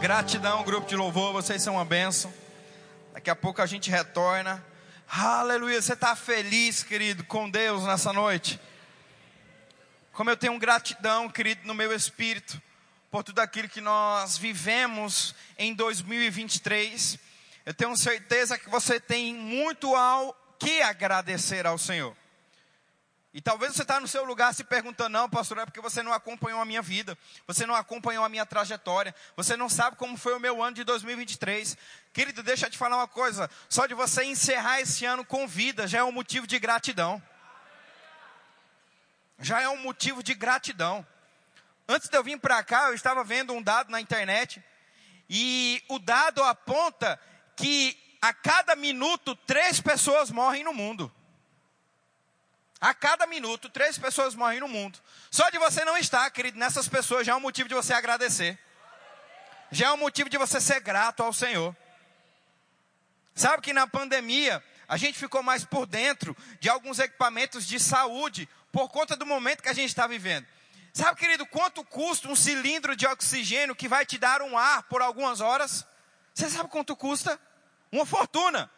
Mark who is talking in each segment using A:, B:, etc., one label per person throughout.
A: Gratidão, grupo de louvor, vocês são uma bênção. Daqui a pouco a gente retorna. Aleluia, você está feliz, querido, com Deus nessa noite? Como eu tenho gratidão, querido, no meu espírito, por tudo aquilo que nós vivemos em 2023. Eu tenho certeza que você tem muito ao que agradecer ao Senhor. E talvez você está no seu lugar se perguntando, não, pastor, é porque você não acompanhou a minha vida, você não acompanhou a minha trajetória, você não sabe como foi o meu ano de 2023. Querido, deixa eu te falar uma coisa, só de você encerrar esse ano com vida já é um motivo de gratidão. Já é um motivo de gratidão. Antes de eu vir para cá, eu estava vendo um dado na internet, e o dado aponta que a cada minuto três pessoas morrem no mundo. A cada minuto, três pessoas morrem no mundo. Só de você não estar, querido, nessas pessoas já é um motivo de você agradecer. Já é um motivo de você ser grato ao Senhor. Sabe que na pandemia, a gente ficou mais por dentro de alguns equipamentos de saúde, por conta do momento que a gente está vivendo. Sabe, querido, quanto custa um cilindro de oxigênio que vai te dar um ar por algumas horas? Você sabe quanto custa? Uma fortuna.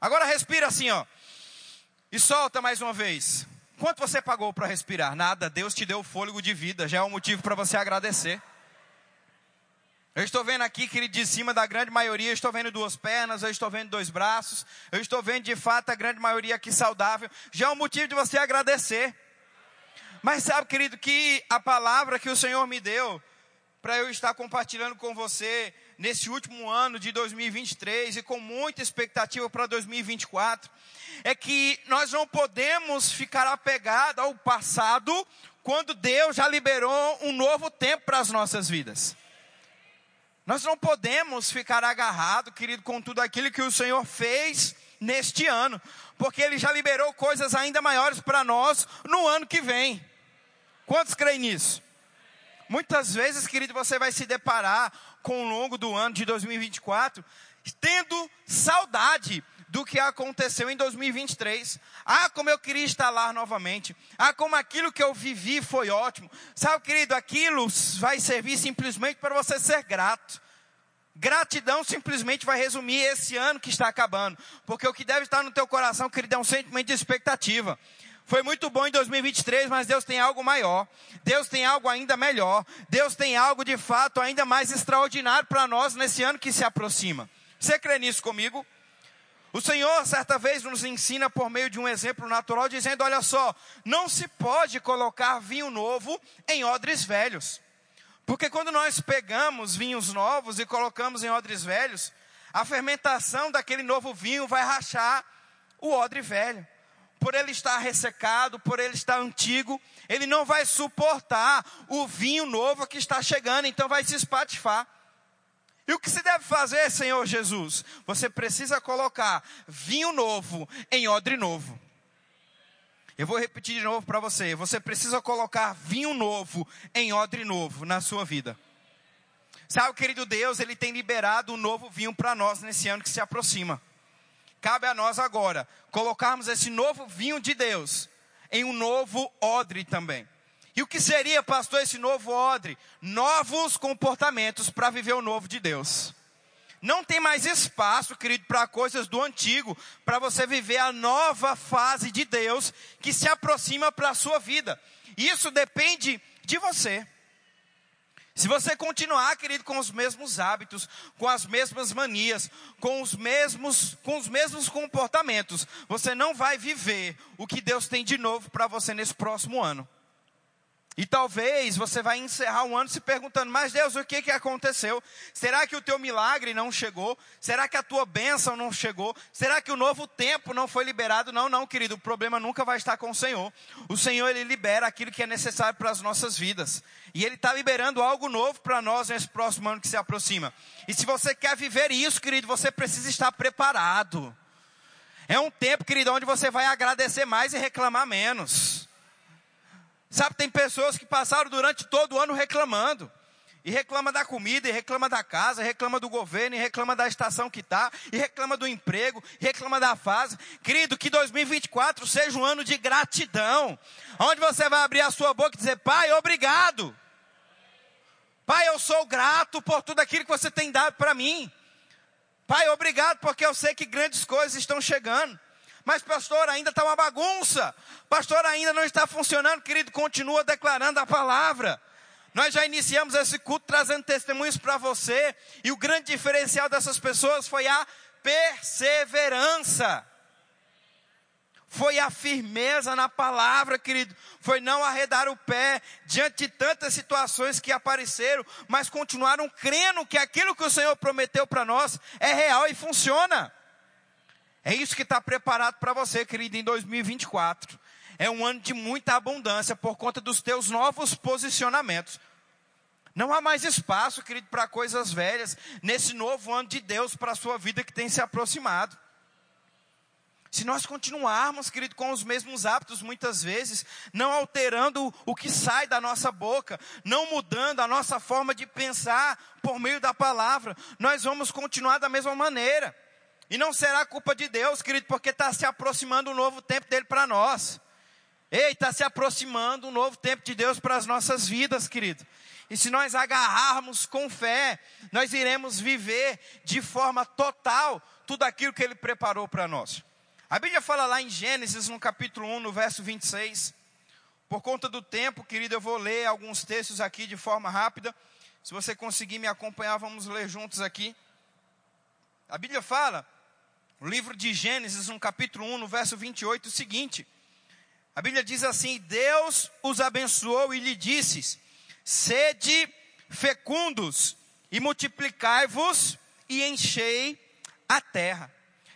A: Agora respira assim, ó. E solta mais uma vez. Quanto você pagou para respirar? Nada. Deus te deu o fôlego de vida. Já é um motivo para você agradecer. Eu estou vendo aqui, querido, de cima da grande maioria, eu estou vendo duas pernas, eu estou vendo dois braços, eu estou vendo de fato a grande maioria aqui saudável. Já é um motivo de você agradecer. Mas sabe, querido, que a palavra que o Senhor me deu para eu estar compartilhando com você nesse último ano de 2023 e com muita expectativa para 2024 é que nós não podemos ficar apegados ao passado quando Deus já liberou um novo tempo para as nossas vidas. Nós não podemos ficar agarrado, querido, com tudo aquilo que o Senhor fez neste ano, porque Ele já liberou coisas ainda maiores para nós no ano que vem. Quantos creem nisso? Muitas vezes, querido, você vai se deparar com o longo do ano de 2024 tendo saudade do que aconteceu em 2023. Ah, como eu queria estar lá novamente. Ah, como aquilo que eu vivi foi ótimo. Sabe, querido, aquilo vai servir simplesmente para você ser grato. Gratidão simplesmente vai resumir esse ano que está acabando. Porque o que deve estar no teu coração, querido, é um sentimento de expectativa. Foi muito bom em 2023, mas Deus tem algo maior. Deus tem algo ainda melhor. Deus tem algo de fato ainda mais extraordinário para nós nesse ano que se aproxima. Você crê nisso comigo? O Senhor, certa vez, nos ensina por meio de um exemplo natural, dizendo: Olha só, não se pode colocar vinho novo em odres velhos. Porque quando nós pegamos vinhos novos e colocamos em odres velhos, a fermentação daquele novo vinho vai rachar o odre velho. Por ele estar ressecado, por ele estar antigo, ele não vai suportar o vinho novo que está chegando, então vai se espatifar. E o que se deve fazer, Senhor Jesus? Você precisa colocar vinho novo em odre novo. Eu vou repetir de novo para você. Você precisa colocar vinho novo em odre novo na sua vida. Sabe, querido Deus, Ele tem liberado um novo vinho para nós nesse ano que se aproxima. Cabe a nós agora colocarmos esse novo vinho de Deus em um novo odre também. E o que seria, pastor, esse novo odre? Novos comportamentos para viver o novo de Deus. Não tem mais espaço, querido, para coisas do antigo, para você viver a nova fase de Deus que se aproxima para a sua vida. Isso depende de você. Se você continuar, querido, com os mesmos hábitos, com as mesmas manias, com os mesmos, com os mesmos comportamentos, você não vai viver o que Deus tem de novo para você nesse próximo ano. E talvez você vai encerrar o ano se perguntando, mas Deus, o que, que aconteceu? Será que o teu milagre não chegou? Será que a tua bênção não chegou? Será que o novo tempo não foi liberado? Não, não, querido, o problema nunca vai estar com o Senhor. O Senhor, Ele libera aquilo que é necessário para as nossas vidas. E Ele está liberando algo novo para nós nesse próximo ano que se aproxima. E se você quer viver isso, querido, você precisa estar preparado. É um tempo, querido, onde você vai agradecer mais e reclamar menos. Sabe, tem pessoas que passaram durante todo o ano reclamando. E reclama da comida, e reclama da casa, e reclama do governo, e reclama da estação que está, e reclama do emprego, e reclama da fase. Querido, que 2024 seja um ano de gratidão. Onde você vai abrir a sua boca e dizer, Pai, obrigado. Pai, eu sou grato por tudo aquilo que você tem dado para mim. Pai, obrigado porque eu sei que grandes coisas estão chegando. Mas, pastor, ainda está uma bagunça. Pastor, ainda não está funcionando. Querido, continua declarando a palavra. Nós já iniciamos esse culto trazendo testemunhos para você. E o grande diferencial dessas pessoas foi a perseverança. Foi a firmeza na palavra, querido. Foi não arredar o pé diante de tantas situações que apareceram, mas continuaram crendo que aquilo que o Senhor prometeu para nós é real e funciona. É isso que está preparado para você, querido, em 2024. É um ano de muita abundância por conta dos teus novos posicionamentos. Não há mais espaço, querido, para coisas velhas nesse novo ano de Deus para a sua vida que tem se aproximado. Se nós continuarmos, querido, com os mesmos hábitos, muitas vezes, não alterando o que sai da nossa boca, não mudando a nossa forma de pensar por meio da palavra, nós vamos continuar da mesma maneira. E não será culpa de Deus, querido, porque está se aproximando um novo tempo dele para nós. Ei, está se aproximando um novo tempo de Deus para as nossas vidas, querido. E se nós agarrarmos com fé, nós iremos viver de forma total tudo aquilo que Ele preparou para nós. A Bíblia fala lá em Gênesis, no capítulo 1, no verso 26. Por conta do tempo, querido, eu vou ler alguns textos aqui de forma rápida. Se você conseguir me acompanhar, vamos ler juntos aqui. A Bíblia fala, no livro de Gênesis, no capítulo 1, no verso 28, o seguinte: a Bíblia diz assim: Deus os abençoou e lhe disse: Sede fecundos e multiplicai-vos e enchei a terra.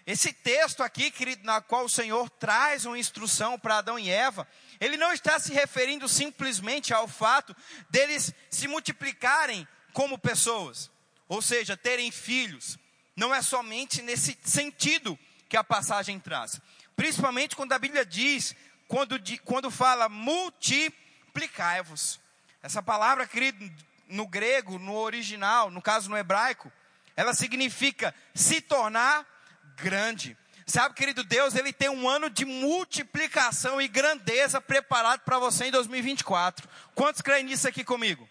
A: Esse texto aqui, querido, na qual o Senhor traz uma instrução para Adão e Eva, ele não está se referindo simplesmente ao fato deles se multiplicarem como pessoas, ou seja, terem filhos. Não é somente nesse sentido que a passagem traz. Principalmente quando a Bíblia diz, quando, quando fala multiplicai-vos. Essa palavra, querido, no grego, no original, no caso no hebraico, ela significa se tornar grande. Sabe, querido Deus, Ele tem um ano de multiplicação e grandeza preparado para você em 2024. Quantos creem nisso aqui comigo?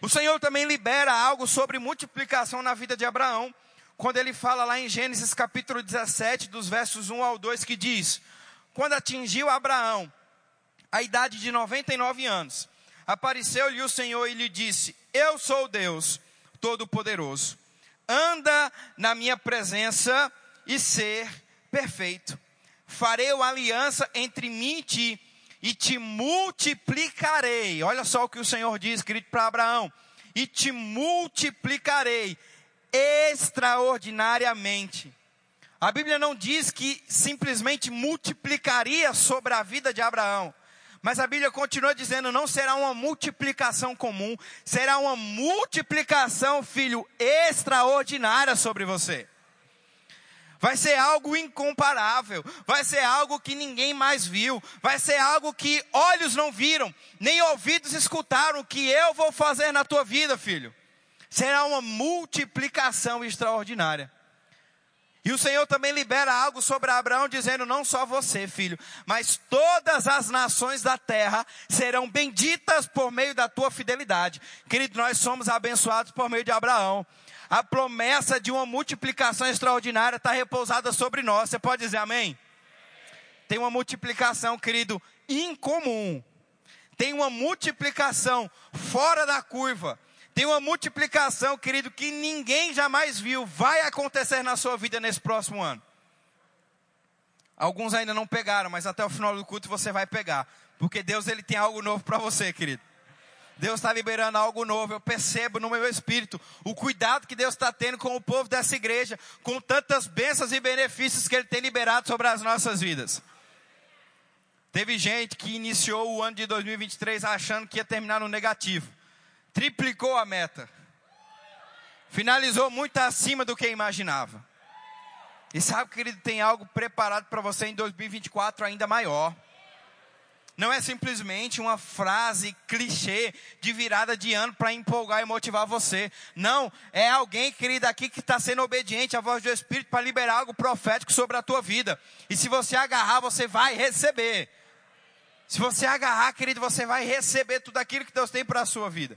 A: O Senhor também libera algo sobre multiplicação na vida de Abraão, quando ele fala lá em Gênesis capítulo 17, dos versos 1 ao 2, que diz: Quando atingiu Abraão a idade de 99 anos, apareceu-lhe o Senhor e lhe disse: Eu sou Deus Todo-Poderoso, anda na minha presença e ser perfeito. Farei uma aliança entre mim e ti, e te multiplicarei. Olha só o que o Senhor diz, querido, para Abraão: e te multiplicarei extraordinariamente. A Bíblia não diz que simplesmente multiplicaria sobre a vida de Abraão. Mas a Bíblia continua dizendo: não será uma multiplicação comum, será uma multiplicação, filho, extraordinária sobre você. Vai ser algo incomparável, vai ser algo que ninguém mais viu, vai ser algo que olhos não viram, nem ouvidos escutaram, que eu vou fazer na tua vida, filho. Será uma multiplicação extraordinária. E o Senhor também libera algo sobre Abraão, dizendo: Não só você, filho, mas todas as nações da terra serão benditas por meio da tua fidelidade. Querido, nós somos abençoados por meio de Abraão a promessa de uma multiplicação extraordinária está repousada sobre nós. Você pode dizer amém? Tem uma multiplicação, querido, incomum. Tem uma multiplicação fora da curva. Tem uma multiplicação, querido, que ninguém jamais viu. Vai acontecer na sua vida nesse próximo ano. Alguns ainda não pegaram, mas até o final do culto você vai pegar. Porque Deus ele tem algo novo para você, querido. Deus está liberando algo novo. Eu percebo no meu espírito o cuidado que Deus está tendo com o povo dessa igreja, com tantas bênçãos e benefícios que Ele tem liberado sobre as nossas vidas. Teve gente que iniciou o ano de 2023 achando que ia terminar no negativo, triplicou a meta, finalizou muito acima do que imaginava. E sabe que ele tem algo preparado para você em 2024 ainda maior não é simplesmente uma frase clichê de virada de ano para empolgar e motivar você. Não, é alguém, querido, aqui que está sendo obediente à voz do Espírito para liberar algo profético sobre a tua vida. E se você agarrar, você vai receber. Se você agarrar, querido, você vai receber tudo aquilo que Deus tem para a sua vida.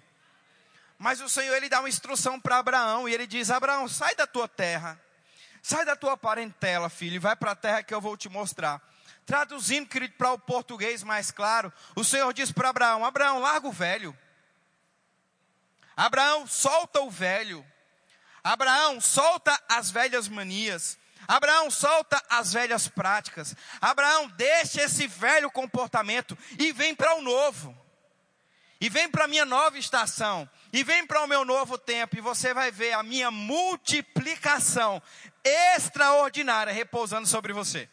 A: Mas o Senhor ele dá uma instrução para Abraão e ele diz: Abraão, sai da tua terra, sai da tua parentela, filho, e vai para a terra que eu vou te mostrar. Traduzindo, querido, para o português mais claro, o Senhor diz para Abraão: Abraão, larga o velho. Abraão, solta o velho. Abraão, solta as velhas manias. Abraão, solta as velhas práticas. Abraão, deixa esse velho comportamento e vem para o novo. E vem para a minha nova estação e vem para o meu novo tempo, e você vai ver a minha multiplicação extraordinária repousando sobre você.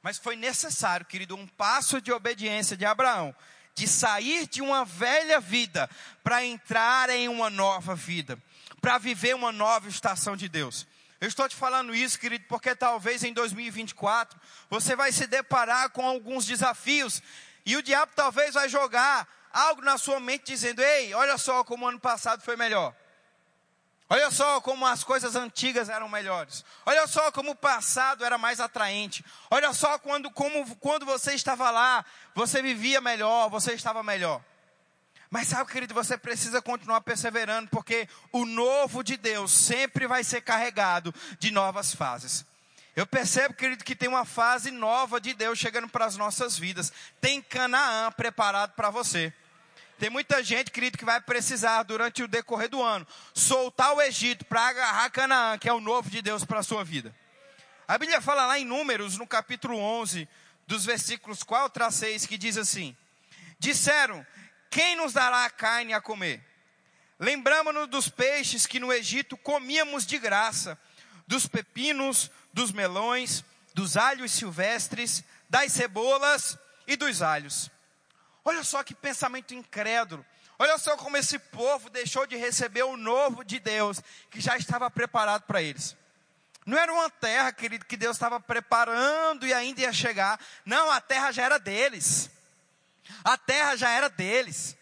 A: Mas foi necessário, querido, um passo de obediência de Abraão, de sair de uma velha vida para entrar em uma nova vida, para viver uma nova estação de Deus. Eu estou te falando isso, querido, porque talvez em 2024 você vai se deparar com alguns desafios e o diabo talvez vai jogar algo na sua mente dizendo: Ei, olha só como o ano passado foi melhor. Olha só como as coisas antigas eram melhores. Olha só como o passado era mais atraente. Olha só quando, como, quando você estava lá, você vivia melhor, você estava melhor. Mas sabe, querido, você precisa continuar perseverando, porque o novo de Deus sempre vai ser carregado de novas fases. Eu percebo, querido, que tem uma fase nova de Deus chegando para as nossas vidas. Tem Canaã preparado para você. Tem muita gente, querido, que vai precisar, durante o decorrer do ano, soltar o Egito para agarrar Canaã, que é o novo de Deus para a sua vida. A Bíblia fala lá em Números, no capítulo 11, dos versículos 4 a 6, que diz assim: Disseram: Quem nos dará a carne a comer? Lembramos-nos dos peixes que no Egito comíamos de graça, dos pepinos, dos melões, dos alhos silvestres, das cebolas e dos alhos. Olha só que pensamento incrédulo. Olha só como esse povo deixou de receber o novo de Deus, que já estava preparado para eles. Não era uma terra, querido, que Deus estava preparando e ainda ia chegar. Não, a terra já era deles. A terra já era deles.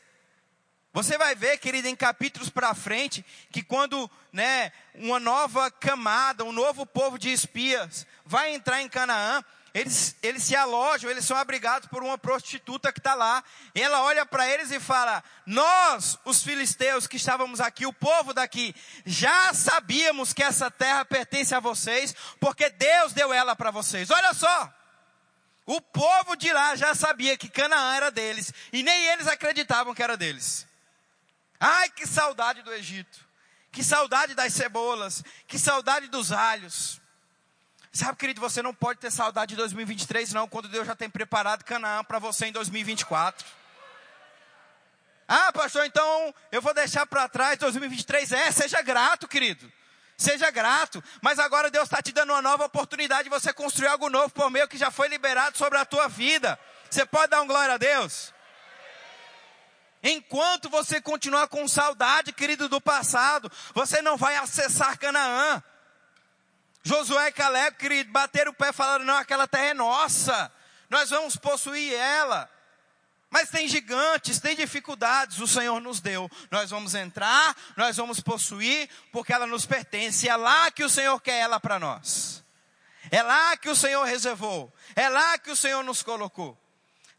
A: Você vai ver, querido, em capítulos para frente, que quando né, uma nova camada, um novo povo de espias vai entrar em Canaã, eles, eles se alojam, eles são abrigados por uma prostituta que está lá. E ela olha para eles e fala: Nós, os filisteus que estávamos aqui, o povo daqui, já sabíamos que essa terra pertence a vocês, porque Deus deu ela para vocês. Olha só. O povo de lá já sabia que Canaã era deles, e nem eles acreditavam que era deles. Ai, que saudade do Egito, que saudade das cebolas, que saudade dos alhos. Sabe, querido, você não pode ter saudade de 2023, não, quando Deus já tem preparado Canaã para você em 2024. Ah, pastor, então eu vou deixar para trás 2023. É, seja grato, querido. Seja grato. Mas agora Deus está te dando uma nova oportunidade de você construir algo novo por meio que já foi liberado sobre a tua vida. Você pode dar um glória a Deus? Enquanto você continuar com saudade, querido, do passado, você não vai acessar Canaã. Josué e Caleb, querido, bateram o pé e falaram: não, aquela terra é nossa, nós vamos possuir ela. Mas tem gigantes, tem dificuldades, o Senhor nos deu. Nós vamos entrar, nós vamos possuir, porque ela nos pertence. É lá que o Senhor quer ela para nós. É lá que o Senhor reservou. É lá que o Senhor nos colocou.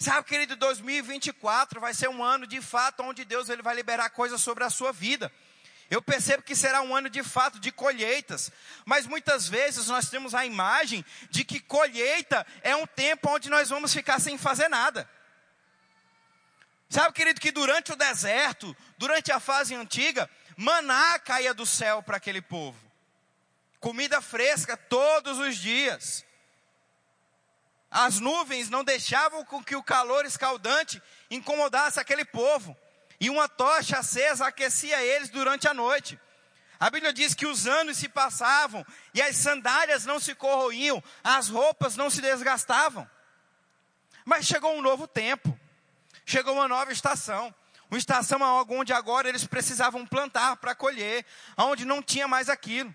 A: Sabe, querido, 2024 vai ser um ano de fato onde Deus ele vai liberar coisas sobre a sua vida. Eu percebo que será um ano de fato de colheitas, mas muitas vezes nós temos a imagem de que colheita é um tempo onde nós vamos ficar sem fazer nada. Sabe, querido, que durante o deserto, durante a fase antiga, maná caía do céu para aquele povo. Comida fresca todos os dias. As nuvens não deixavam com que o calor escaldante incomodasse aquele povo e uma tocha acesa aquecia eles durante a noite. A Bíblia diz que os anos se passavam e as sandálias não se corroíam, as roupas não se desgastavam. Mas chegou um novo tempo, chegou uma nova estação. Uma estação onde agora eles precisavam plantar para colher, onde não tinha mais aquilo.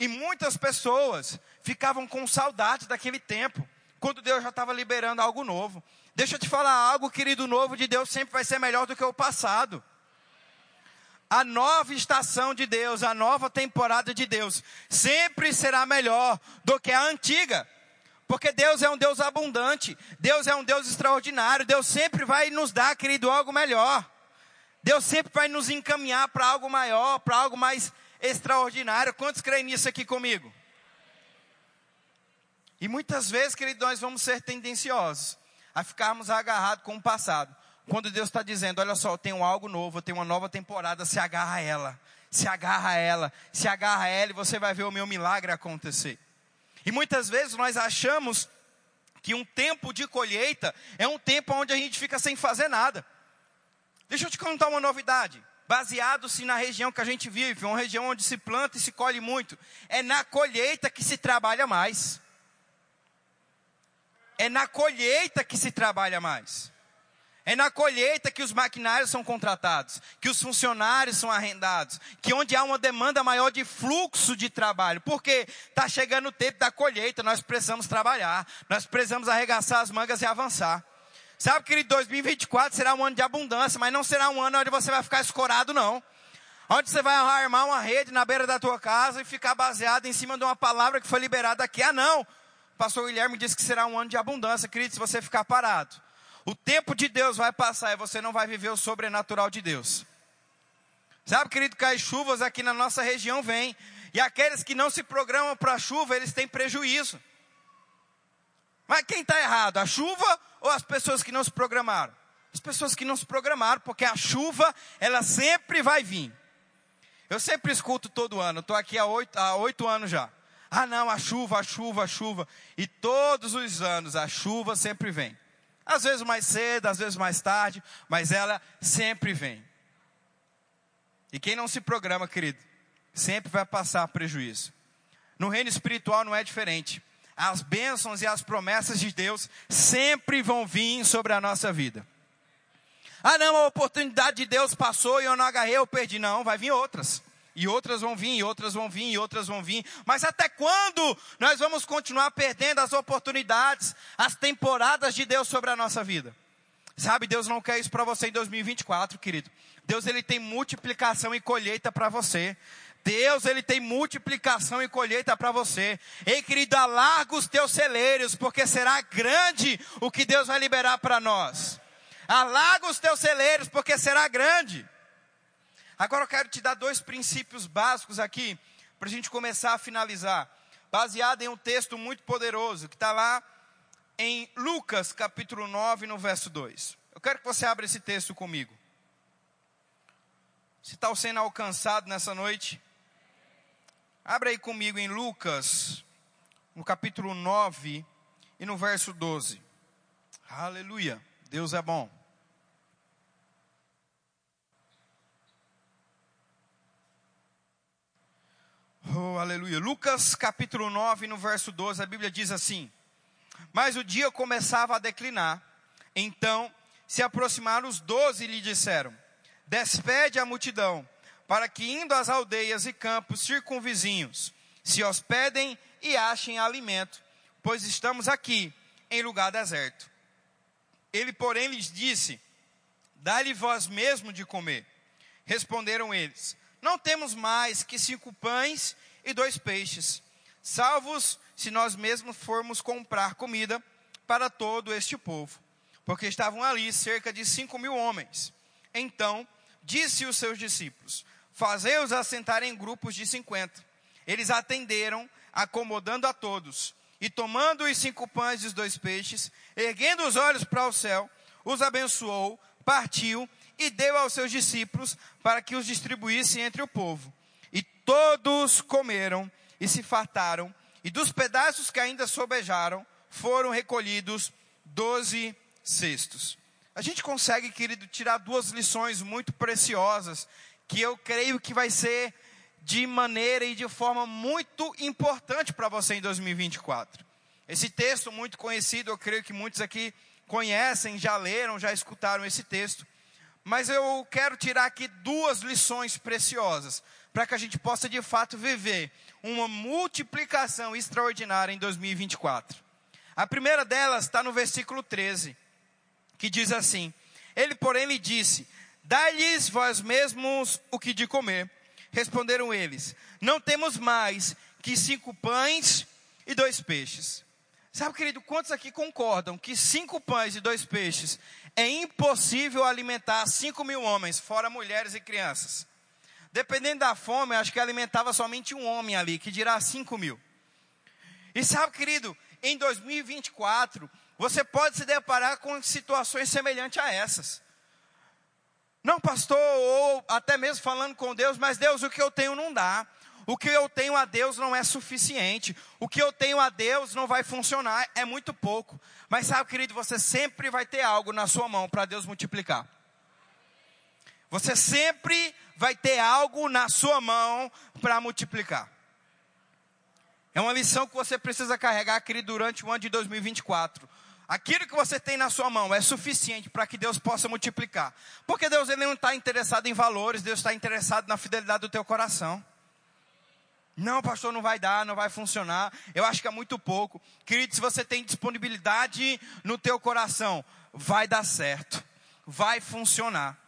A: E muitas pessoas ficavam com saudade daquele tempo, quando Deus já estava liberando algo novo. Deixa eu te falar algo, querido, novo de Deus sempre vai ser melhor do que o passado. A nova estação de Deus, a nova temporada de Deus, sempre será melhor do que a antiga. Porque Deus é um Deus abundante, Deus é um Deus extraordinário, Deus sempre vai nos dar, querido, algo melhor. Deus sempre vai nos encaminhar para algo maior, para algo mais extraordinário. Quantos creem nisso aqui comigo? E muitas vezes, querido, nós vamos ser tendenciosos a ficarmos agarrados com o passado. Quando Deus está dizendo, olha só, eu tenho algo novo, eu tenho uma nova temporada, se agarra a ela, se agarra a ela, se agarra a ela e você vai ver o meu milagre acontecer. E muitas vezes nós achamos que um tempo de colheita é um tempo onde a gente fica sem fazer nada. Deixa eu te contar uma novidade. Baseado-se na região que a gente vive, uma região onde se planta e se colhe muito. É na colheita que se trabalha mais. É na colheita que se trabalha mais. É na colheita que os maquinários são contratados, que os funcionários são arrendados, que onde há uma demanda maior de fluxo de trabalho. Porque está chegando o tempo da colheita, nós precisamos trabalhar, nós precisamos arregaçar as mangas e avançar. Sabe, querido, 2024 será um ano de abundância, mas não será um ano onde você vai ficar escorado, não. Onde você vai armar uma rede na beira da tua casa e ficar baseado em cima de uma palavra que foi liberada aqui. Ah, não. Pastor Guilherme disse que será um ano de abundância, querido, se você ficar parado. O tempo de Deus vai passar e você não vai viver o sobrenatural de Deus. Sabe, querido, que as chuvas aqui na nossa região vêm. E aqueles que não se programam para a chuva, eles têm prejuízo. Mas quem está errado? A chuva ou as pessoas que não se programaram? As pessoas que não se programaram, porque a chuva, ela sempre vai vir. Eu sempre escuto todo ano, estou aqui há oito, há oito anos já. Ah não, a chuva, a chuva, a chuva. E todos os anos a chuva sempre vem. Às vezes mais cedo, às vezes mais tarde, mas ela sempre vem. E quem não se programa, querido, sempre vai passar prejuízo. No reino espiritual não é diferente. As bênçãos e as promessas de Deus sempre vão vir sobre a nossa vida. Ah, não, a oportunidade de Deus passou e eu não agarrei, eu perdi. Não, vai vir outras. E outras vão vir, e outras vão vir, e outras vão vir. Mas até quando nós vamos continuar perdendo as oportunidades, as temporadas de Deus sobre a nossa vida? Sabe, Deus não quer isso para você em 2024, querido. Deus ele tem multiplicação e colheita para você. Deus ele tem multiplicação e colheita para você. Ei, querido, alarga os teus celeiros, porque será grande o que Deus vai liberar para nós. Alarga os teus celeiros, porque será grande. Agora eu quero te dar dois princípios básicos aqui, para a gente começar a finalizar. Baseado em um texto muito poderoso, que está lá em Lucas capítulo 9, no verso 2. Eu quero que você abra esse texto comigo. Se está sendo alcançado nessa noite, abra aí comigo em Lucas, no capítulo 9 e no verso 12. Aleluia, Deus é bom. Oh, aleluia. Lucas capítulo 9, no verso 12, a Bíblia diz assim: Mas o dia começava a declinar. Então se aproximaram os doze e lhe disseram: Despede a multidão, para que indo às aldeias e campos circunvizinhos, se hospedem e achem alimento, pois estamos aqui em lugar deserto. Ele, porém, lhes disse: Dá-lhe vós mesmo de comer. Responderam eles: não temos mais que cinco pães e dois peixes, salvos se nós mesmos formos comprar comida para todo este povo, porque estavam ali cerca de cinco mil homens. Então disse os seus discípulos: Fazei-os assentar em grupos de cinquenta. Eles atenderam, acomodando a todos, e tomando os cinco pães e os dois peixes, erguendo os olhos para o céu, os abençoou, partiu e deu aos seus discípulos para que os distribuísse entre o povo. E todos comeram e se fartaram, e dos pedaços que ainda sobejaram, foram recolhidos doze cestos. A gente consegue, querido, tirar duas lições muito preciosas, que eu creio que vai ser de maneira e de forma muito importante para você em 2024. Esse texto muito conhecido, eu creio que muitos aqui conhecem, já leram, já escutaram esse texto. Mas eu quero tirar aqui duas lições preciosas, para que a gente possa de fato viver uma multiplicação extraordinária em 2024. A primeira delas está no versículo 13, que diz assim: Ele, porém, lhe disse: Dai-lhes vós mesmos o que de comer. Responderam eles: Não temos mais que cinco pães e dois peixes. Sabe, querido, quantos aqui concordam que cinco pães e dois peixes é impossível alimentar cinco mil homens, fora mulheres e crianças? Dependendo da fome, acho que alimentava somente um homem ali, que dirá cinco mil. E sabe, querido, em 2024, você pode se deparar com situações semelhantes a essas. Não, pastor, ou até mesmo falando com Deus, mas Deus, o que eu tenho não dá. O que eu tenho a Deus não é suficiente. O que eu tenho a Deus não vai funcionar, é muito pouco. Mas sabe, querido, você sempre vai ter algo na sua mão para Deus multiplicar. Você sempre vai ter algo na sua mão para multiplicar. É uma lição que você precisa carregar, querido, durante o ano de 2024. Aquilo que você tem na sua mão é suficiente para que Deus possa multiplicar. Porque Deus ele não está interessado em valores, Deus está interessado na fidelidade do teu coração. Não, pastor, não vai dar, não vai funcionar. Eu acho que é muito pouco. Querido, se você tem disponibilidade no teu coração, vai dar certo. Vai funcionar.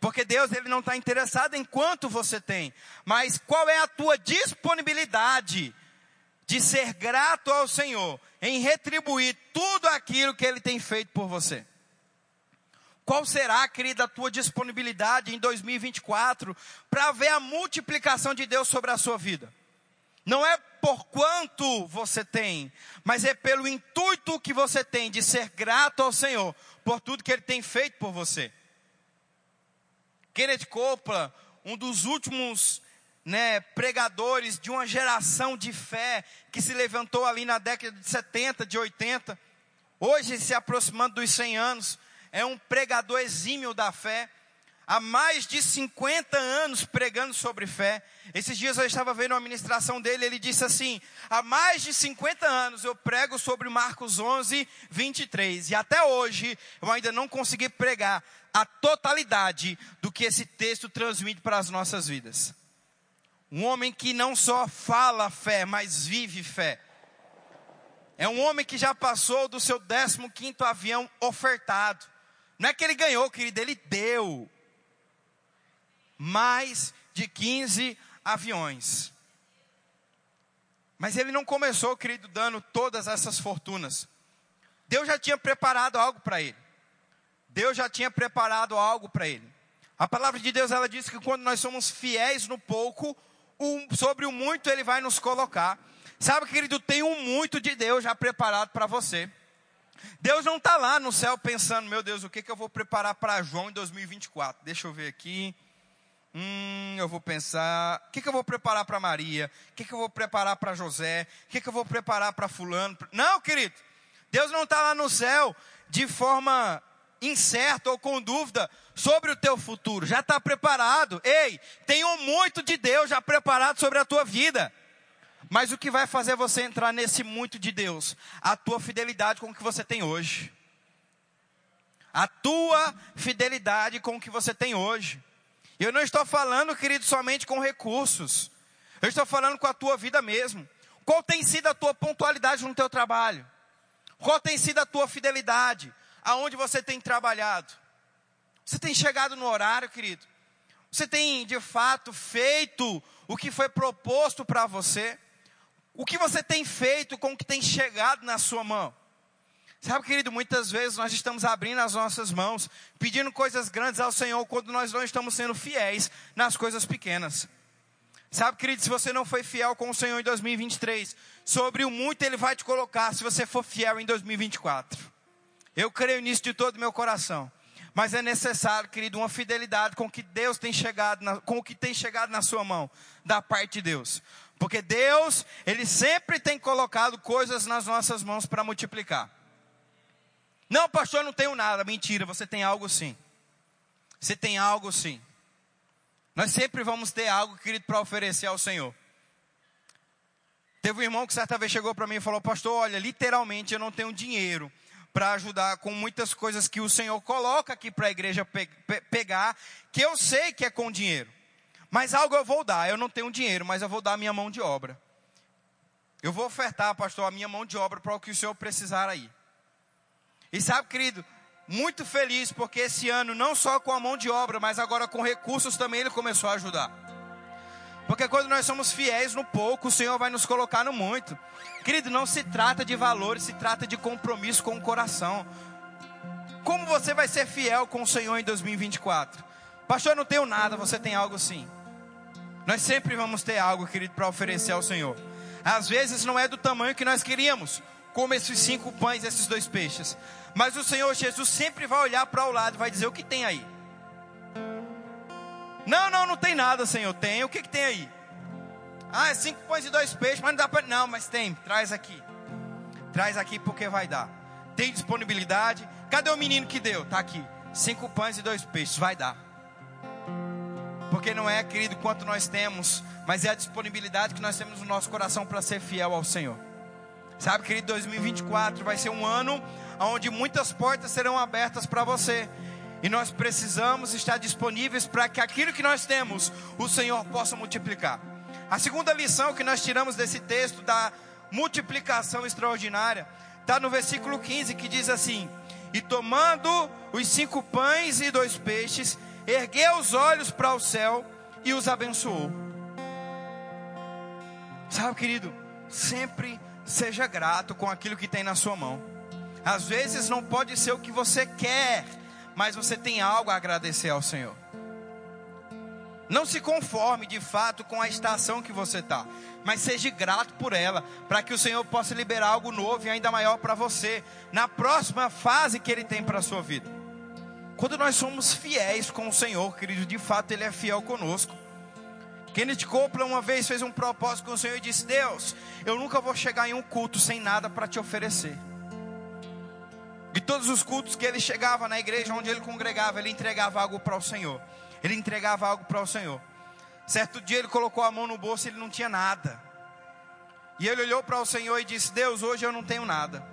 A: Porque Deus ele não está interessado em quanto você tem, mas qual é a tua disponibilidade de ser grato ao Senhor em retribuir tudo aquilo que Ele tem feito por você. Qual será, querida, a tua disponibilidade em 2024 para ver a multiplicação de Deus sobre a sua vida? Não é por quanto você tem, mas é pelo intuito que você tem de ser grato ao Senhor por tudo que Ele tem feito por você. Kenneth Copeland, um dos últimos né, pregadores de uma geração de fé que se levantou ali na década de 70, de 80, hoje se aproximando dos 100 anos, é um pregador exímio da fé, há mais de 50 anos pregando sobre fé. Esses dias eu estava vendo uma ministração dele, ele disse assim: há mais de 50 anos eu prego sobre Marcos 11, 23, e até hoje eu ainda não consegui pregar a totalidade do que esse texto transmite para as nossas vidas. Um homem que não só fala fé, mas vive fé. É um homem que já passou do seu 15 avião ofertado. Não é que ele ganhou, querido, ele deu. Mais de 15 aviões. Mas ele não começou, querido, dando todas essas fortunas. Deus já tinha preparado algo para ele. Deus já tinha preparado algo para ele. A palavra de Deus ela diz que quando nós somos fiéis no pouco, sobre o muito ele vai nos colocar. Sabe, querido, tem um muito de Deus já preparado para você. Deus não está lá no céu pensando, meu Deus, o que, que eu vou preparar para João em 2024? Deixa eu ver aqui. Hum, eu vou pensar, o que, que eu vou preparar para Maria? O que, que eu vou preparar para José? O que, que eu vou preparar para fulano? Não, querido. Deus não está lá no céu de forma incerto ou com dúvida sobre o teu futuro, já está preparado. Ei, tem um muito de Deus já preparado sobre a tua vida. Mas o que vai fazer você entrar nesse muito de Deus? A tua fidelidade com o que você tem hoje. A tua fidelidade com o que você tem hoje. Eu não estou falando, querido, somente com recursos. Eu estou falando com a tua vida mesmo. Qual tem sido a tua pontualidade no teu trabalho? Qual tem sido a tua fidelidade? aonde você tem trabalhado? Você tem chegado no horário, querido? Você tem de fato feito o que foi proposto para você? O que você tem feito com o que tem chegado na sua mão? Sabe, querido, muitas vezes nós estamos abrindo as nossas mãos, pedindo coisas grandes ao Senhor, quando nós não estamos sendo fiéis nas coisas pequenas. Sabe, querido, se você não foi fiel com o Senhor em 2023, sobre o muito Ele vai te colocar se você for fiel em 2024. Eu creio nisso de todo o meu coração. Mas é necessário, querido, uma fidelidade com que Deus tem chegado, na, com o que tem chegado na sua mão, da parte de Deus. Porque Deus, Ele sempre tem colocado coisas nas nossas mãos para multiplicar. Não, pastor, eu não tenho nada. Mentira, você tem algo sim. Você tem algo sim. Nós sempre vamos ter algo, querido, para oferecer ao Senhor. Teve um irmão que certa vez chegou para mim e falou: Pastor, olha, literalmente eu não tenho dinheiro para ajudar com muitas coisas que o Senhor coloca aqui para a igreja pe pe pegar, que eu sei que é com dinheiro. Mas algo eu vou dar, eu não tenho dinheiro, mas eu vou dar a minha mão de obra. Eu vou ofertar, pastor, a minha mão de obra para o que o Senhor precisar aí. E sabe, querido, muito feliz porque esse ano, não só com a mão de obra, mas agora com recursos também ele começou a ajudar. Porque quando nós somos fiéis no pouco, o Senhor vai nos colocar no muito. Querido, não se trata de valores, se trata de compromisso com o coração. Como você vai ser fiel com o Senhor em 2024? Pastor, eu não tenho nada, você tem algo sim. Nós sempre vamos ter algo, querido, para oferecer ao Senhor. Às vezes não é do tamanho que nós queríamos, como esses cinco pães, esses dois peixes. Mas o Senhor Jesus sempre vai olhar para o lado e vai dizer: O que tem aí? Não, não, não tem nada, Senhor. Tem. O que, que tem aí? Ah, é cinco pães e dois peixes, mas não dá para. Não, mas tem. Traz aqui. Traz aqui porque vai dar. Tem disponibilidade. Cadê o menino que deu? Está aqui. Cinco pães e dois peixes. Vai dar. Porque não é, querido, quanto nós temos, mas é a disponibilidade que nós temos no nosso coração para ser fiel ao Senhor. Sabe, querido, 2024 vai ser um ano onde muitas portas serão abertas para você. E nós precisamos estar disponíveis para que aquilo que nós temos, o Senhor possa multiplicar. A segunda lição que nós tiramos desse texto da multiplicação extraordinária está no versículo 15 que diz assim: E tomando os cinco pães e dois peixes, ergueu os olhos para o céu e os abençoou. Sabe, querido, sempre seja grato com aquilo que tem na sua mão. Às vezes não pode ser o que você quer, mas você tem algo a agradecer ao Senhor. Não se conforme de fato com a estação que você está, mas seja grato por ela, para que o Senhor possa liberar algo novo e ainda maior para você, na próxima fase que Ele tem para a sua vida. Quando nós somos fiéis com o Senhor, querido, de fato Ele é fiel conosco. Kenneth Copeland uma vez fez um propósito com o Senhor e disse: Deus, eu nunca vou chegar em um culto sem nada para te oferecer. De todos os cultos que ele chegava na igreja onde ele congregava, ele entregava algo para o Senhor. Ele entregava algo para o Senhor. Certo dia ele colocou a mão no bolso e ele não tinha nada. E ele olhou para o Senhor e disse: Deus, hoje eu não tenho nada.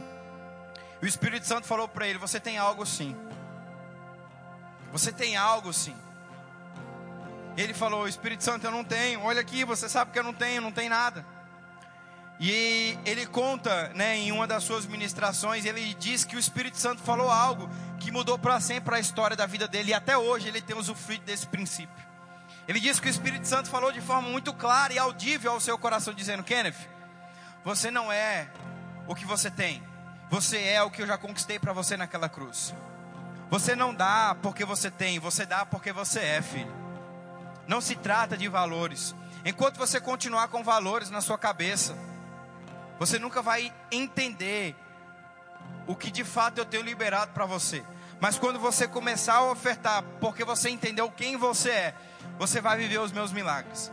A: E o Espírito Santo falou para ele: Você tem algo sim. Você tem algo sim. Ele falou: Espírito Santo, eu não tenho. Olha aqui, você sabe que eu não tenho, não tem nada. E ele conta, né, em uma das suas ministrações, ele diz que o Espírito Santo falou algo que mudou para sempre a história da vida dele e até hoje ele tem usufruído desse princípio. Ele diz que o Espírito Santo falou de forma muito clara e audível ao seu coração, dizendo: Kenneth, você não é o que você tem, você é o que eu já conquistei para você naquela cruz. Você não dá porque você tem, você dá porque você é, filho. Não se trata de valores. Enquanto você continuar com valores na sua cabeça, você nunca vai entender o que de fato eu tenho liberado para você. Mas quando você começar a ofertar, porque você entendeu quem você é, você vai viver os meus milagres.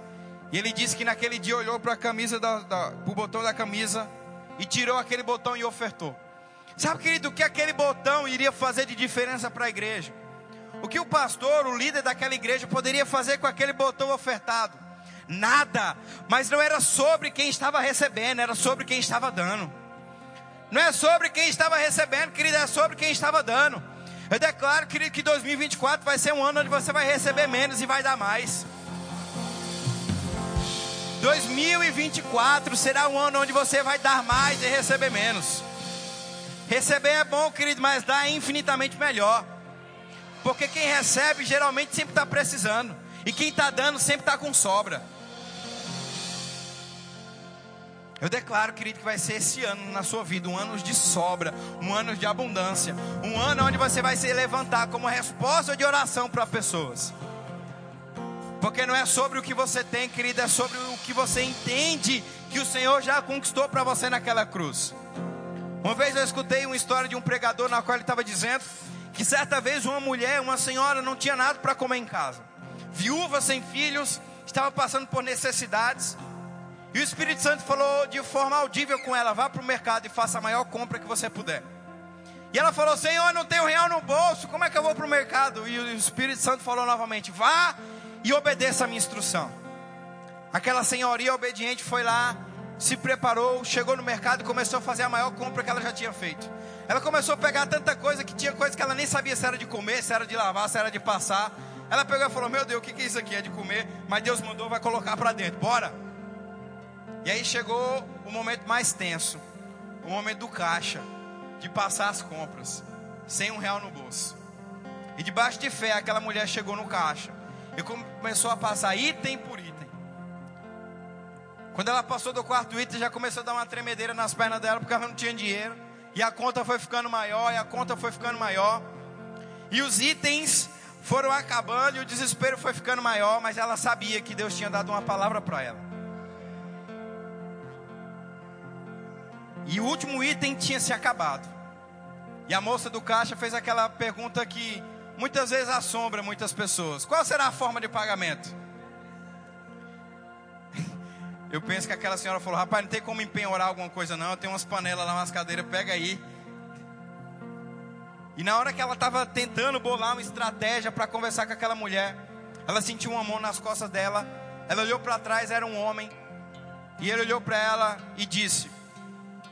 A: E ele disse que naquele dia olhou para a camisa, o botão da camisa e tirou aquele botão e ofertou. Sabe, querido, o que aquele botão iria fazer de diferença para a igreja? O que o pastor, o líder daquela igreja, poderia fazer com aquele botão ofertado? nada, mas não era sobre quem estava recebendo, era sobre quem estava dando. Não é sobre quem estava recebendo, querido, é sobre quem estava dando. Eu declaro, querido, que 2024 vai ser um ano onde você vai receber menos e vai dar mais. 2024 será um ano onde você vai dar mais e receber menos. Receber é bom, querido, mas dar é infinitamente melhor. Porque quem recebe geralmente sempre está precisando. E quem está dando sempre está com sobra. Eu declaro, querido, que vai ser esse ano na sua vida um ano de sobra, um ano de abundância, um ano onde você vai se levantar como resposta de oração para pessoas. Porque não é sobre o que você tem, querido, é sobre o que você entende que o Senhor já conquistou para você naquela cruz. Uma vez eu escutei uma história de um pregador na qual ele estava dizendo que certa vez uma mulher, uma senhora, não tinha nada para comer em casa, viúva sem filhos, estava passando por necessidades. E o Espírito Santo falou de forma audível com ela: vá para o mercado e faça a maior compra que você puder. E ela falou: Senhor, não tenho real no bolso, como é que eu vou para o mercado? E o Espírito Santo falou novamente: vá e obedeça a minha instrução. Aquela senhoria obediente foi lá, se preparou, chegou no mercado e começou a fazer a maior compra que ela já tinha feito. Ela começou a pegar tanta coisa que tinha coisa que ela nem sabia se era de comer, se era de lavar, se era de passar. Ela pegou e falou: Meu Deus, o que é isso aqui? É de comer, mas Deus mandou, vai colocar para dentro. Bora! E aí chegou o momento mais tenso, o momento do caixa, de passar as compras, sem um real no bolso. E debaixo de fé, aquela mulher chegou no caixa e começou a passar item por item, Quando ela passou do quarto item, já começou a dar uma tremedeira nas pernas dela, porque ela não tinha dinheiro. E a conta foi ficando maior, e a conta foi ficando maior. E os itens foram acabando, e o desespero foi ficando maior, mas ela sabia que Deus tinha dado uma palavra para ela. E o último item tinha se acabado. E a moça do caixa fez aquela pergunta que muitas vezes assombra muitas pessoas: Qual será a forma de pagamento? Eu penso que aquela senhora falou: Rapaz, não tem como empenhorar alguma coisa, não. Tem umas panelas lá, umas cadeiras, pega aí. E na hora que ela estava tentando bolar uma estratégia para conversar com aquela mulher, ela sentiu uma mão nas costas dela. Ela olhou para trás, era um homem. E ele olhou para ela e disse: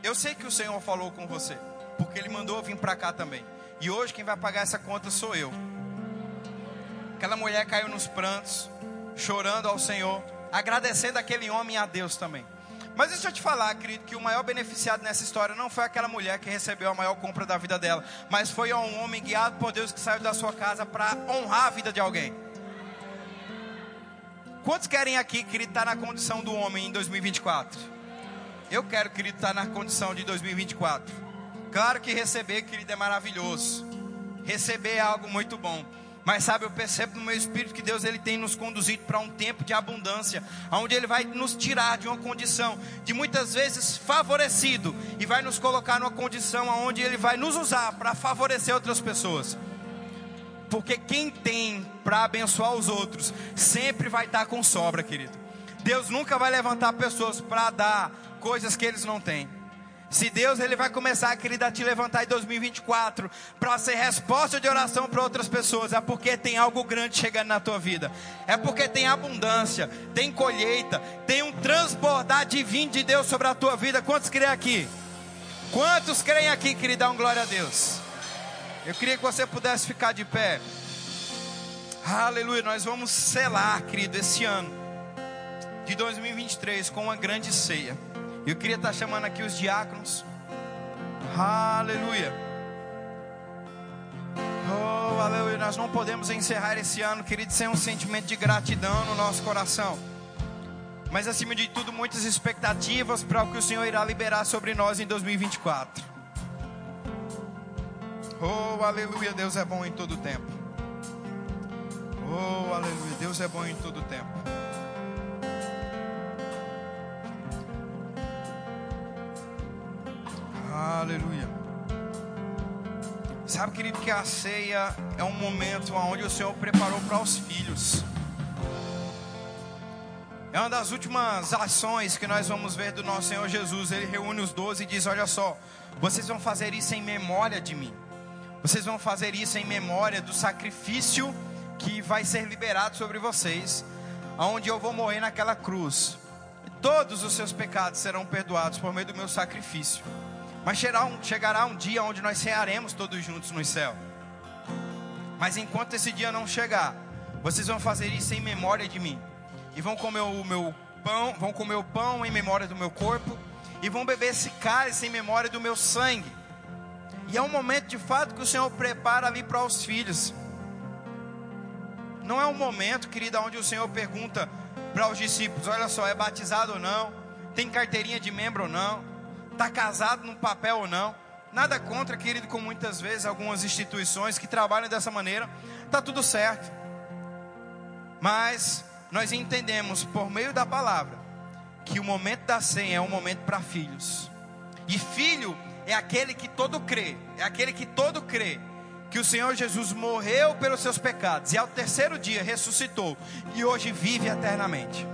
A: Eu sei que o Senhor falou com você, porque ele mandou eu vir para cá também. E hoje quem vai pagar essa conta sou eu. Aquela mulher caiu nos prantos, chorando ao Senhor agradecendo aquele homem a Deus também. Mas deixa eu te falar, querido, que o maior beneficiado nessa história não foi aquela mulher que recebeu a maior compra da vida dela, mas foi um homem guiado por Deus que saiu da sua casa para honrar a vida de alguém. Quantos querem aqui, querido, estar tá na condição do homem em 2024? Eu quero, querido, estar tá na condição de 2024. Claro que receber, querido, é maravilhoso. Receber é algo muito bom. Mas sabe, eu percebo no meu espírito que Deus ele tem nos conduzido para um tempo de abundância, onde ele vai nos tirar de uma condição de muitas vezes favorecido e vai nos colocar numa condição onde ele vai nos usar para favorecer outras pessoas. Porque quem tem para abençoar os outros sempre vai estar com sobra, querido. Deus nunca vai levantar pessoas para dar coisas que eles não têm. Se Deus ele vai começar, querida, a te levantar em 2024 para ser resposta de oração para outras pessoas, é porque tem algo grande chegando na tua vida. É porque tem abundância, tem colheita, tem um transbordar divino de Deus sobre a tua vida. Quantos creem aqui? Quantos creem aqui, querida? Um glória a Deus. Eu queria que você pudesse ficar de pé. Aleluia. Nós vamos selar, querido, esse ano de 2023 com uma grande ceia. Eu queria estar chamando aqui os diáconos. Aleluia. Oh, aleluia. Nós não podemos encerrar esse ano, querido, sem um sentimento de gratidão no nosso coração. Mas acima de tudo, muitas expectativas para o que o Senhor irá liberar sobre nós em 2024. Oh, aleluia. Deus é bom em todo tempo. Oh, aleluia. Deus é bom em todo tempo. Aleluia. Sabe, querido, que a ceia é um momento onde o Senhor preparou para os filhos. É uma das últimas ações que nós vamos ver do nosso Senhor Jesus. Ele reúne os doze e diz: Olha só, vocês vão fazer isso em memória de mim. Vocês vão fazer isso em memória do sacrifício que vai ser liberado sobre vocês, aonde eu vou morrer naquela cruz. Todos os seus pecados serão perdoados por meio do meu sacrifício. Mas chegará um, dia onde nós cearemos todos juntos no céu. Mas enquanto esse dia não chegar, vocês vão fazer isso em memória de mim. E vão comer o meu pão, vão comer o pão em memória do meu corpo, e vão beber esse cálice em memória do meu sangue. E é um momento de fato que o Senhor prepara ali para os filhos. Não é um momento, querida, onde o Senhor pergunta para os discípulos: olha só, é batizado ou não? Tem carteirinha de membro ou não? Está casado no papel ou não. Nada contra, querido, com muitas vezes algumas instituições que trabalham dessa maneira, está tudo certo. Mas nós entendemos por meio da palavra que o momento da senha é um momento para filhos. E filho é aquele que todo crê, é aquele que todo crê que o Senhor Jesus morreu pelos seus pecados e ao terceiro dia ressuscitou e hoje vive eternamente.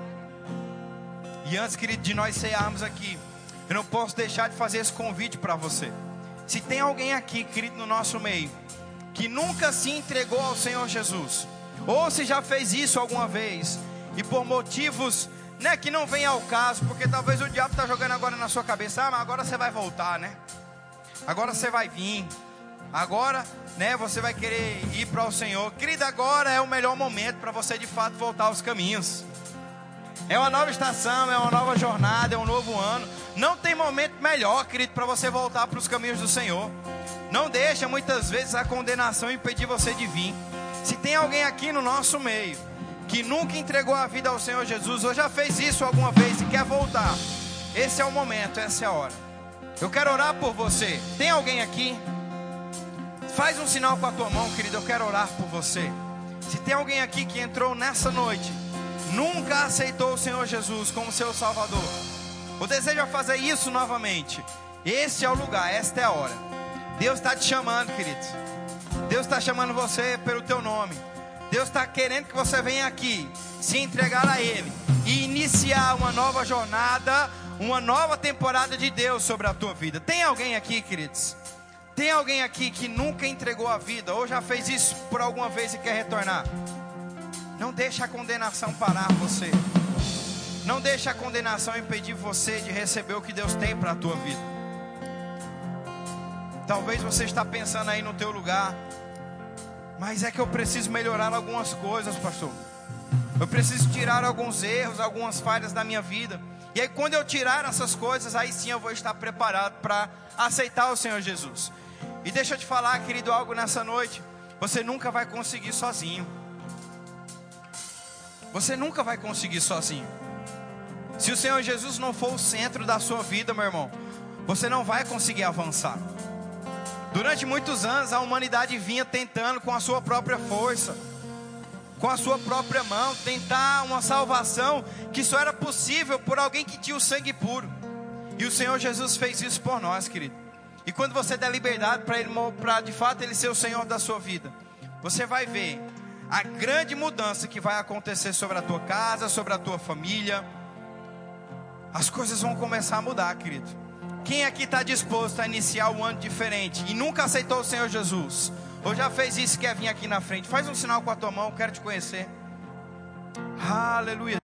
A: E antes, querido, de nós cearmos aqui, eu não posso deixar de fazer esse convite para você. Se tem alguém aqui, querido, no nosso meio, que nunca se entregou ao Senhor Jesus, ou se já fez isso alguma vez, e por motivos né, que não vem ao caso, porque talvez o diabo está jogando agora na sua cabeça, ah, mas agora você vai voltar, né? Agora você vai vir, agora, né, você vai querer ir para o Senhor. Querida, agora é o melhor momento para você de fato voltar aos caminhos. É uma nova estação, é uma nova jornada, é um novo ano. Não tem momento melhor, querido, para você voltar para os caminhos do Senhor. Não deixa muitas vezes a condenação impedir você de vir. Se tem alguém aqui no nosso meio que nunca entregou a vida ao Senhor Jesus, ou já fez isso alguma vez e quer voltar, esse é o momento, essa é a hora. Eu quero orar por você. Tem alguém aqui? Faz um sinal com a tua mão, querido. Eu quero orar por você. Se tem alguém aqui que entrou nessa noite, nunca aceitou o Senhor Jesus como seu Salvador, ou deseja fazer isso novamente, esse é o lugar, esta é a hora. Deus está te chamando, queridos. Deus está chamando você pelo teu nome. Deus está querendo que você venha aqui, se entregar a Ele e iniciar uma nova jornada, uma nova temporada de Deus sobre a tua vida. Tem alguém aqui, queridos? Tem alguém aqui que nunca entregou a vida ou já fez isso por alguma vez e quer retornar? Não deixe a condenação parar você. Não deixe a condenação impedir você de receber o que Deus tem para a tua vida. Talvez você está pensando aí no teu lugar, mas é que eu preciso melhorar algumas coisas, pastor. Eu preciso tirar alguns erros, algumas falhas da minha vida. E aí, quando eu tirar essas coisas, aí sim eu vou estar preparado para aceitar o Senhor Jesus. E deixa eu te falar, querido, algo nessa noite. Você nunca vai conseguir sozinho. Você nunca vai conseguir sozinho. Se o Senhor Jesus não for o centro da sua vida, meu irmão, você não vai conseguir avançar. Durante muitos anos, a humanidade vinha tentando com a sua própria força, com a sua própria mão, tentar uma salvação que só era possível por alguém que tinha o sangue puro. E o Senhor Jesus fez isso por nós, querido. E quando você der liberdade para ele, para de fato ele ser o Senhor da sua vida, você vai ver a grande mudança que vai acontecer sobre a tua casa, sobre a tua família. As coisas vão começar a mudar, querido. Quem aqui está disposto a iniciar um ano diferente e nunca aceitou o Senhor Jesus? Ou já fez isso quer vir aqui na frente? Faz um sinal com a tua mão, quero te conhecer. Aleluia.